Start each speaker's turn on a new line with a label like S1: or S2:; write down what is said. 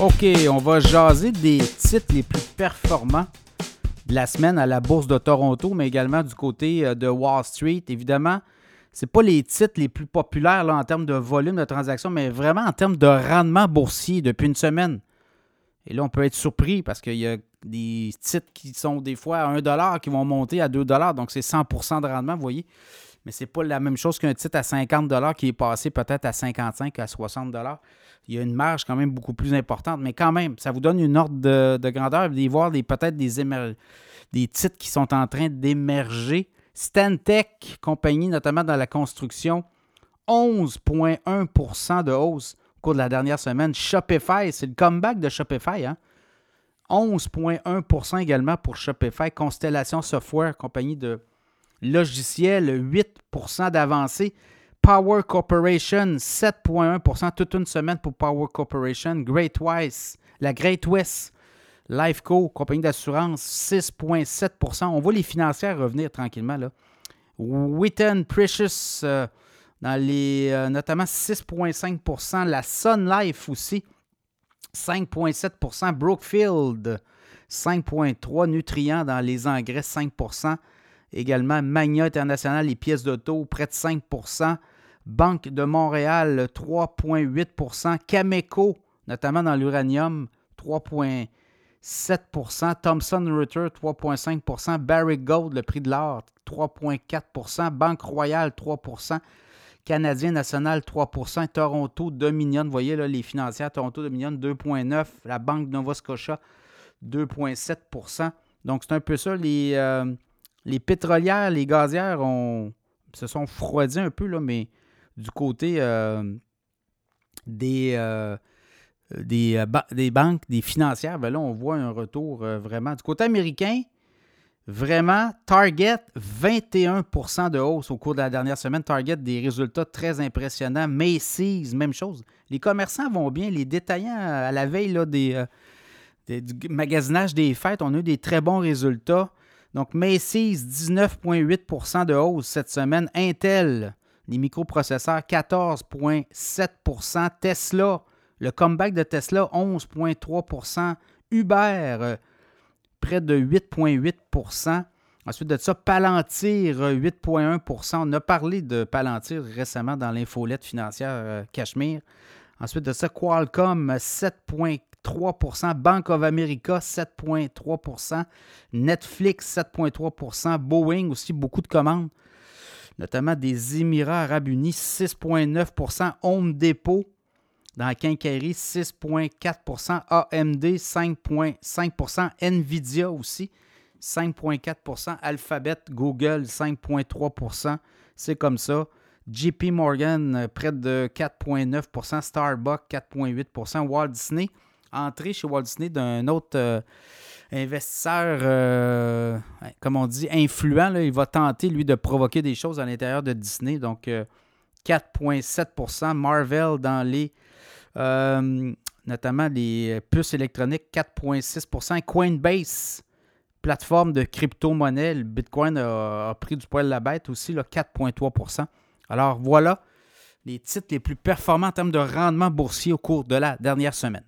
S1: OK, on va jaser des titres les plus performants de la semaine à la Bourse de Toronto, mais également du côté euh, de Wall Street. Évidemment, ce pas les titres les plus populaires en termes de volume de transactions, mais vraiment en termes de rendement boursier depuis une semaine. Et là, on peut être surpris parce qu'il y a des titres qui sont des fois à 1 qui vont monter à 2 donc c'est 100% de rendement, vous voyez. Mais ce n'est pas la même chose qu'un titre à 50 qui est passé peut-être à 55 à 60 Il y a une marge quand même beaucoup plus importante, mais quand même, ça vous donne une ordre de, grandeur de voir peut-être des, des titres qui sont en train d'émerger. Stantec, compagnie notamment dans la construction, 11,1% de hausse au cours de la dernière semaine. Shopify, c'est le comeback de Shopify. Hein? 11,1% également pour Shopify. Constellation Software, compagnie de logiciels, 8% d'avancée. Power Corporation, 7,1% toute une semaine pour Power Corporation. Great West, la Great West, Lifeco, compagnie d'assurance, 6,7% On voit les financières revenir tranquillement. Là. Witten Precious, euh, dans les, euh, notamment 6,5% La Sun Life aussi, 5,7% Brookfield, 5,3 Nutrient dans les engrais, 5 Également, Magna International, les pièces d'auto, près de 5% Banque de Montréal, 3,8% Cameco, notamment dans l'uranium, 3,7% Thomson Reuters, 3,5% Barrick Gold, le prix de l'or, 3,4% Banque Royale, 3% Canadien National, 3% Toronto Dominion, vous voyez là, les financières, Toronto Dominion, 2,9 La Banque Nova Scotia, 2,7% Donc, c'est un peu ça. Les, euh, les pétrolières, les gazières ont, se sont froidies un peu, là, mais du côté euh, des, euh, des, des, banques, des financières, ben là, on voit un retour vraiment. Du côté américain, Vraiment, Target, 21% de hausse au cours de la dernière semaine. Target, des résultats très impressionnants. Macy's, même chose. Les commerçants vont bien. Les détaillants, à la veille là, des, euh, du magasinage des fêtes, on a eu des très bons résultats. Donc, Macy's, 19,8% de hausse cette semaine. Intel, les microprocesseurs, 14,7% Tesla, le comeback de Tesla, 11,3% Uber, près de 8,8% Ensuite de ça, Palantir, 8,1% On a parlé de Palantir récemment dans l'infolette financière euh, Cachemire. Ensuite de ça, Qualcomm, 7,3 Bank of America, 7,3% Netflix, 7,3% Boeing aussi, beaucoup de commandes, notamment des Émirats arabes unis, 6,9% Home Depot, dans la quincaillerie, 6,4% AMD, 5,5% Nvidia aussi, 5,4% Alphabet, Google, 5,3% C'est comme ça. JP Morgan, près de 4,9% Starbucks, 4,8% Walt Disney, entrée chez Walt Disney d'un autre euh, investisseur, euh, comme on dit, influent. il va tenter, lui, de provoquer des choses à l'intérieur de Disney. Donc, 4,7% euh, Marvel dans les notamment les puces électroniques, 4,6% Coinbase, plateforme de crypto-monnaie, le Bitcoin a, pris du poil de la bête aussi, 4,3% Alors voilà les titres les plus performants en termes de rendement boursier au cours de la dernière semaine.